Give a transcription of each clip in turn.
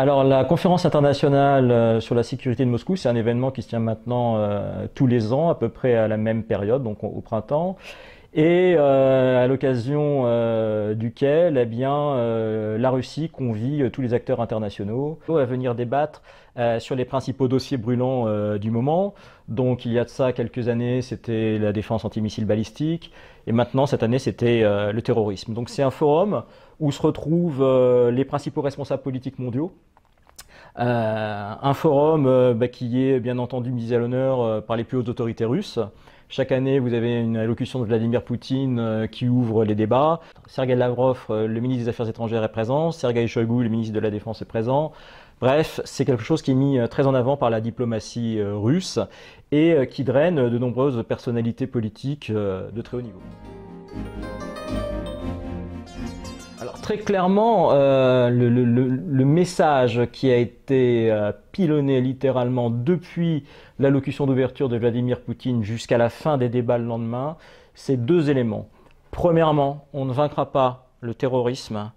Alors la conférence internationale euh, sur la sécurité de Moscou, c'est un événement qui se tient maintenant euh, tous les ans, à peu près à la même période, donc au, printemps, et euh, à l'occasion duquel, eh bien, la Russie convie tous les acteurs internationaux à venir débattre sur les principaux dossiers brûlants du moment. Donc il y a de ça quelques années, c'était la défense antimissile balistique, et maintenant cette année, c'était le terrorisme. Donc c'est un forum où se retrouvent les principaux responsables politiques mondiaux. Euh, un forum euh, bah, qui est bien entendu mis à l'honneur par les plus hautes autorités russes. Chaque année, vous avez une allocution de Vladimir Poutine qui ouvre les débats. Sergei Lavrov, le ministre des Affaires étrangères, est présent. Sergei Shoigu, le ministre de la Défense, est présent. Bref, c'est quelque chose qui est mis très en avant par la diplomatie russe et qui draine de nombreuses personnalités politiques de très haut niveau très clairement, euh, le, message qui a été euh, pilonné littéralement depuis l'allocution d'ouverture de Vladimir Poutine jusqu'à la fin des débats le lendemain, c'est deux éléments. Premièrement, on ne vaincra pas le terrorisme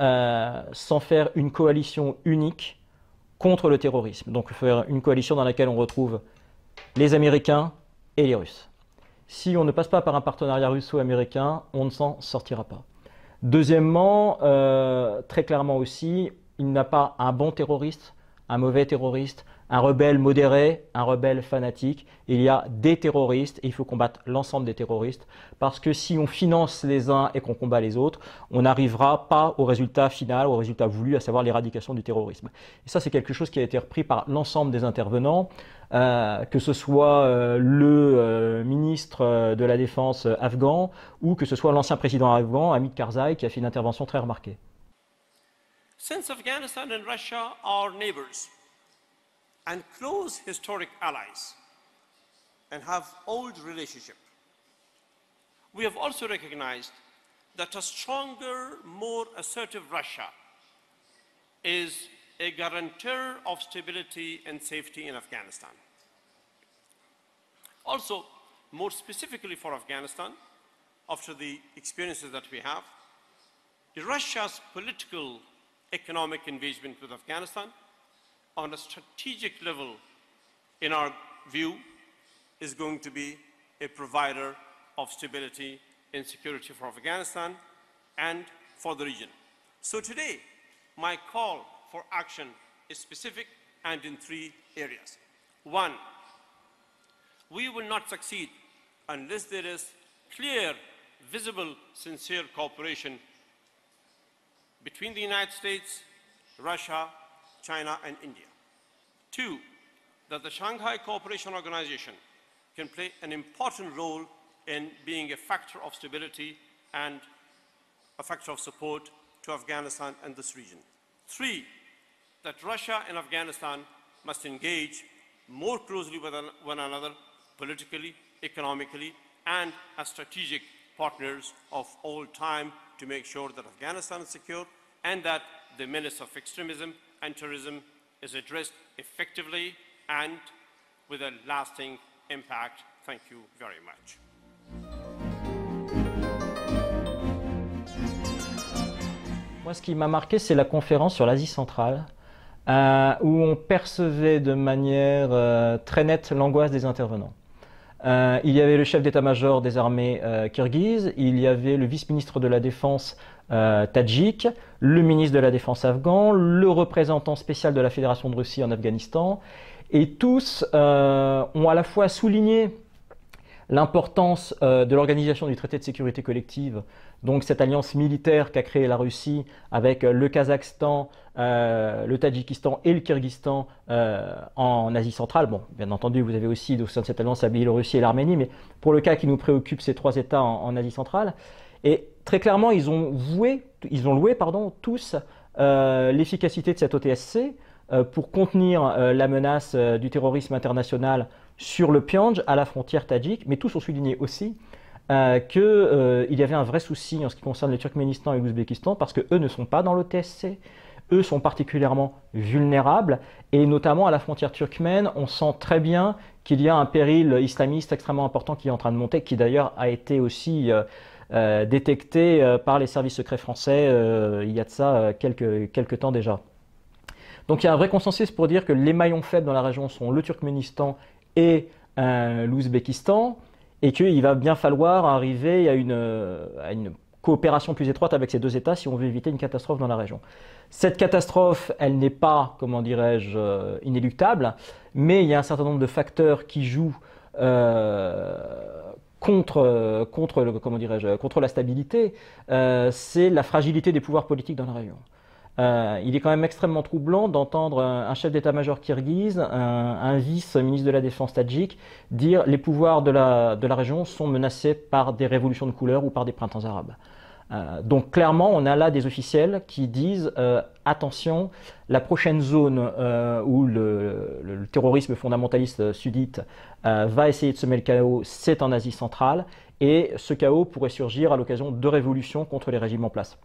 euh, sans faire une coalition unique contre le terrorisme. Donc faire une coalition dans laquelle on retrouve les Américains et les Russes. Si on ne passe pas par un partenariat russo-américain, on ne s'en sortira pas. Deuxièmement, euh, très clairement aussi, il n'y a pas un bon terroriste, un mauvais terroriste, un rebelle modéré, un rebelle fanatique. Il y a des terroristes et il faut combattre l'ensemble des terroristes parce que si on finance les uns et qu'on combat les autres, on n'arrivera pas au résultat final, au résultat voulu, à savoir l'éradication du terrorisme. Et ça, c'est quelque chose qui a été repris par l'ensemble des intervenants, euh, que ce soit euh, le euh, ministre de la Défense afghan ou que ce soit l'ancien président afghan, Hamid Karzai, qui a fait une intervention très remarquée. Since Afghanistan and Russia are neighbors, and close historic allies and have old relationship. We have also recognized that a stronger, more assertive Russia is a guarantor of stability and safety in Afghanistan. Also, more specifically for Afghanistan, after the experiences that we have, Russia's political economic engagement with Afghanistan on a strategic level, in our view, is going to be a provider of stability and security for Afghanistan and for the region. So today, my call for action is specific and in three areas. One, we will not succeed unless there is clear, visible, sincere cooperation between the United States, Russia, China, and India. Two, that the Shanghai Cooperation Organization can play an important role in being a factor of stability and a factor of support to Afghanistan and this region. Three, that Russia and Afghanistan must engage more closely with one another politically, economically, and as strategic partners of all time to make sure that Afghanistan is secure and that the menace of extremism and terrorism is addressed effectively and with a lasting impact. Thank you very much. Moi, ce qui m'a marqué, c'est la conférence sur l'Asie centrale, euh, où on percevait de manière euh, très nette l'angoisse des intervenants. Euh, il y avait le chef d'état-major des armées euh, kirghizes, il y avait le vice-ministre de la Défense euh, tadjik, le ministre de la Défense afghan, le représentant spécial de la Fédération de Russie en Afghanistan, et tous ont à la fois souligné l'importance de l'organisation du traité de sécurité collective, donc cette alliance militaire qu'a créée la Russie avec le Kazakhstan, le Tadjikistan et le Kyrgyzstan en Asie centrale. Bon, bien entendu, vous avez aussi au sein de cette alliance la Biélorussie et l'Arménie, mais pour le cas qui nous préoccupe, ces trois États en Asie centrale. Et très clairement, ils ont, ils ont loué pardon, tous euh, l'efficacité de cette OTSC euh, pour contenir euh, la menace du terrorisme international sur le Pyongyang, à la frontière tadjik, mais tous ont souligné aussi qu'il y avait un vrai souci en ce qui concerne le Turkménistan et l'Ouzbékistan, parce qu'eux ne sont pas dans l'OTSC, eux sont particulièrement vulnérables, et notamment à la frontière turkmène, on sent très bien qu'il y a un péril islamiste extrêmement important qui est en train de monter, qui d'ailleurs a été aussi euh, détecté euh, par les services secrets français euh, il y a de ça quelques temps déjà. Donc il y a un vrai consensus pour dire que les maillons faibles dans la région sont le Turkménistan et l'Ouzbékistan, et qu'il va bien falloir arriver à une, à une coopération plus étroite avec ces deux États si on veut éviter une catastrophe dans la région. Cette catastrophe, elle n'est pas, comment dirais-je, euh, inéluctable, mais il y a un certain nombre de facteurs qui jouent euh, contre, contre, comment dirais-je, contre la stabilité. Euh, c'est la fragilité des pouvoirs politiques dans la région. Il est quand même extrêmement troublant d'entendre un, chef d'état-major kirghize, un, vice-ministre de la Défense tadjik, dire les pouvoirs de la, région sont menacés par des révolutions de couleur ou par des printemps arabes. Euh, donc clairement, on a là des officiels qui disent euh, attention, la prochaine zone euh, où le, terrorisme fondamentaliste sudite va essayer de semer le chaos, c'est en Asie centrale, et ce chaos pourrait surgir à l'occasion de révolutions contre les régimes en place.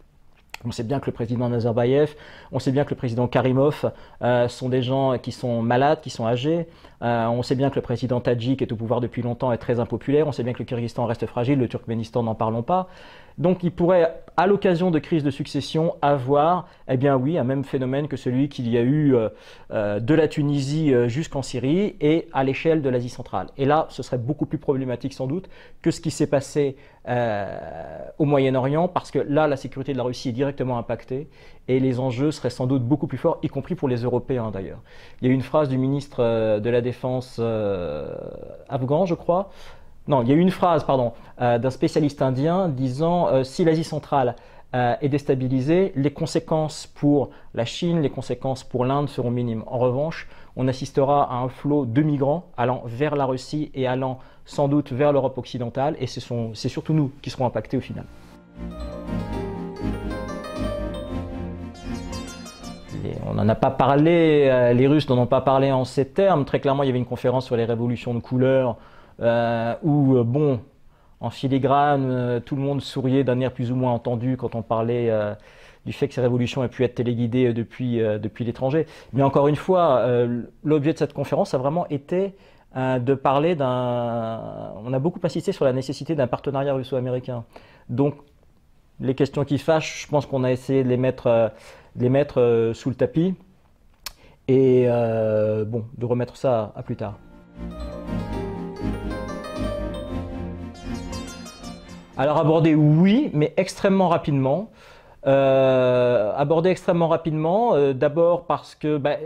On sait bien que le président Nazarbayev, on sait bien que le président Karimov sont des gens qui sont malades, qui sont âgés. on sait bien que le président Tadjik est au pouvoir depuis longtemps et très impopulaire. On sait bien que le Kyrgyzstan reste fragile, le Turkménistan n'en parlons pas. Donc il pourrait, à l'occasion de crises de succession, avoir, eh bien oui, un même phénomène que celui qu'il y a eu euh, euh, de la Tunisie euh, jusqu'en Syrie et à l'échelle de l'Asie centrale. Et là, ce serait beaucoup plus problématique sans doute que ce qui s'est passé au Moyen-Orient, parce que là, la sécurité de la Russie est directement impactée et les enjeux seraient sans doute beaucoup plus forts, y compris pour les Européens d'ailleurs. Il y a eu une phrase du ministre de la Défense afghan, je crois, non, il y a eu une phrase, euh, d'un spécialiste indien disant euh, si l'Asie centrale euh, est déstabilisée, les conséquences pour la Chine, les conséquences pour l'Inde seront minimes. En revanche, on assistera à un flot de migrants allant vers la Russie et allant sans doute vers l'Europe occidentale, et c'est surtout nous qui serons impactés au final. on n'en a pas parlé, les Russes n'en ont pas parlé en ces termes. Très clairement, il y avait une conférence sur les révolutions de couleur euh, où, euh, bon, en filigrane, euh, tout le monde souriait d'un air plus ou moins entendu quand on parlait du fait que ces révolutions aient pu être téléguidées depuis, depuis l'étranger. Mais encore une fois, l'objet de cette conférence a vraiment été de parler d'un... On a beaucoup insisté sur la nécessité d'un partenariat russo-américain. Donc, les questions qui fâchent, je pense qu'on a essayé de les mettre, les mettre sous le tapis et bon, de remettre ça à plus tard. Alors aborder oui, mais extrêmement rapidement. Euh, aborder extrêmement rapidement, euh, d'abord parce que bah,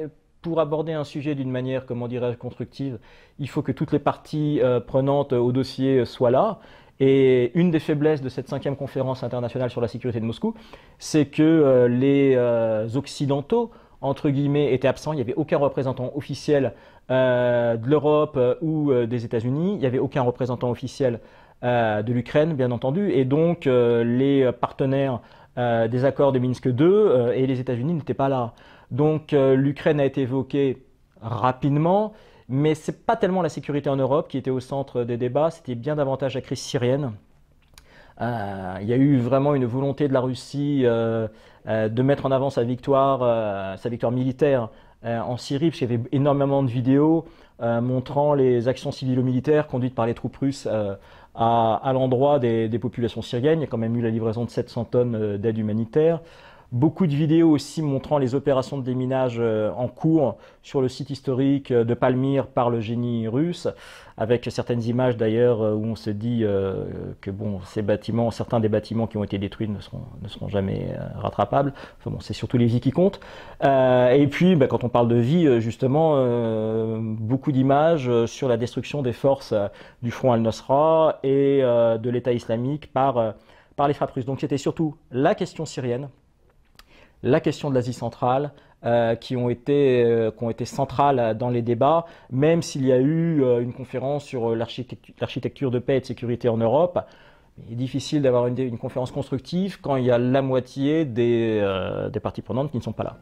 pour aborder un sujet d'une manière, comment dirais-je, constructive, il faut que toutes les parties euh, prenantes au dossier soient là. Et une des faiblesses de cette cinquième conférence internationale sur la sécurité de Moscou, c'est que les Occidentaux, entre guillemets, étaient absents. Il n'y avait aucun représentant officiel de l'Europe ou des États-Unis. Il n'y avait aucun représentant officiel de l'Ukraine, bien entendu, et donc euh, les partenaires euh, des accords de Minsk II et les États-Unis n'étaient pas là. Donc l'Ukraine a été évoquée rapidement, mais ce n'est pas tellement la sécurité en Europe qui était au centre des débats, c'était bien davantage la crise syrienne. il y a eu vraiment une volonté de la Russie de mettre en avant sa victoire, sa victoire militaire en Syrie, parce y avait énormément de vidéos montrant les actions civilo-militaires conduites par les troupes russes à, l'endroit des, populations syriennes. Il y a quand même eu la livraison de 700 tonnes euh, d'aide humanitaire. Beaucoup de vidéos aussi montrant les opérations de déminage euh, en cours sur le site historique euh, de Palmyre par le génie russe, avec certaines images d'ailleurs où on se dit que bon, certains des bâtiments qui ont été détruits ne seront, jamais rattrapables. Enfin bon, c'est surtout les vies qui comptent. et puis, bah, quand on parle de vie, justement, beaucoup d'images sur la destruction des forces du front al-Nusra et de l'État islamique par les frappes russes. Donc c'était surtout la question syrienne la question de l'Asie centrale, euh, qui, ont été, euh, qui ont été centrales dans les débats, même s'il y a eu euh, une conférence sur l'architecture de paix et de sécurité en Europe. Il est difficile d'avoir une, conférence constructive quand il y a la moitié des, des parties prenantes qui ne sont pas là.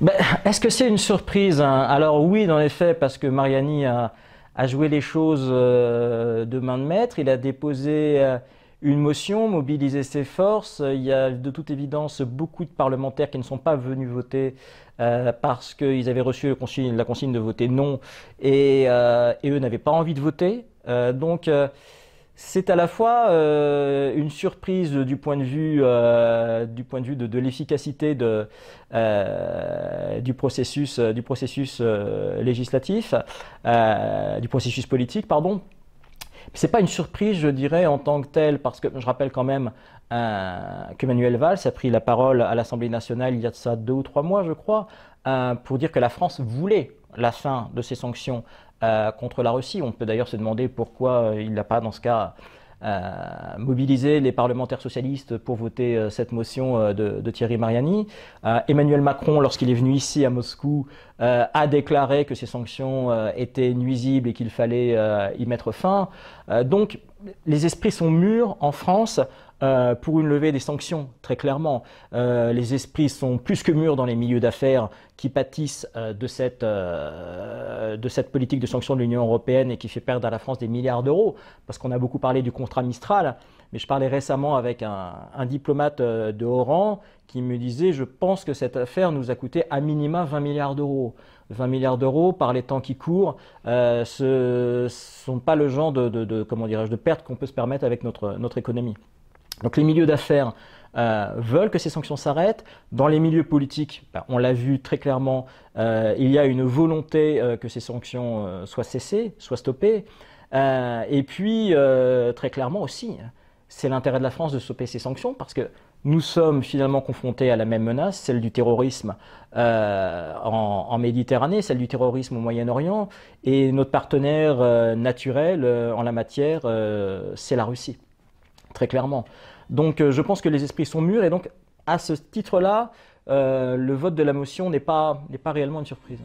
Ben, Est-ce que c'est une surprise hein? Alors oui, dans les faits, parce que Mariani a, a joué les choses euh, de main de maître. Il a déposé euh, une motion, mobilisé ses forces. Il y a de toute évidence beaucoup de parlementaires qui ne sont pas venus voter euh, parce qu'ils avaient reçu la consigne de voter non et, eux n'avaient pas envie de voter. donc c'est à la fois euh, une surprise du point de vue, euh, du point de, vue de, l'efficacité euh, du processus, du processus législatif, du processus politique, pardon. C'est pas une surprise, je dirais, en tant que telle, parce que je rappelle quand même qu'Emmanuel Valls a pris la parole à l'Assemblée nationale il y a de ça deux ou trois mois, je crois, pour dire que la France voulait la fin de ces sanctions contre la Russie. On peut d'ailleurs se demander pourquoi euh, il n'a pas, dans ce cas, euh, mobilisé les parlementaires socialistes pour voter cette motion de, Thierry Mariani. Emmanuel Macron, lorsqu'il est venu ici à Moscou, a déclaré que ces sanctions étaient nuisibles et qu'il fallait y mettre fin. donc les esprits sont mûrs en France euh, pour une levée des sanctions, très clairement. Euh, les esprits sont plus que mûrs dans les milieux d'affaires qui pâtissent euh, de, cette, politique de sanctions de l'Union européenne et qui fait perdre à la France des milliards d'euros, parce qu'on a beaucoup parlé du contrat Mistral, mais je parlais récemment avec un, diplomate de haut rang qui me disait, je pense que cette affaire nous a coûté à minima 20 milliards d'euros. 20 milliards d'euros par les temps qui courent, ce ne sont pas le genre de, de, pertes qu'on peut se permettre avec notre économie. Donc les milieux d'affaires euh, veulent que ces sanctions s'arrêtent. Dans les milieux politiques, ben, on l'a vu très clairement, euh, il y a une volonté euh, que ces sanctions soient cessées, soient stoppées. et puis, très clairement aussi, c'est l'intérêt de la France de stopper ces sanctions parce que nous sommes finalement confrontés à la même menace, celle du terrorisme en, en, Méditerranée, celle du terrorisme au Moyen-Orient, et notre partenaire naturel en la matière, c'est la Russie très clairement. Donc euh, je pense que les esprits sont mûrs et donc à ce titre-là, euh, le vote de la motion n'est pas, pas réellement une surprise.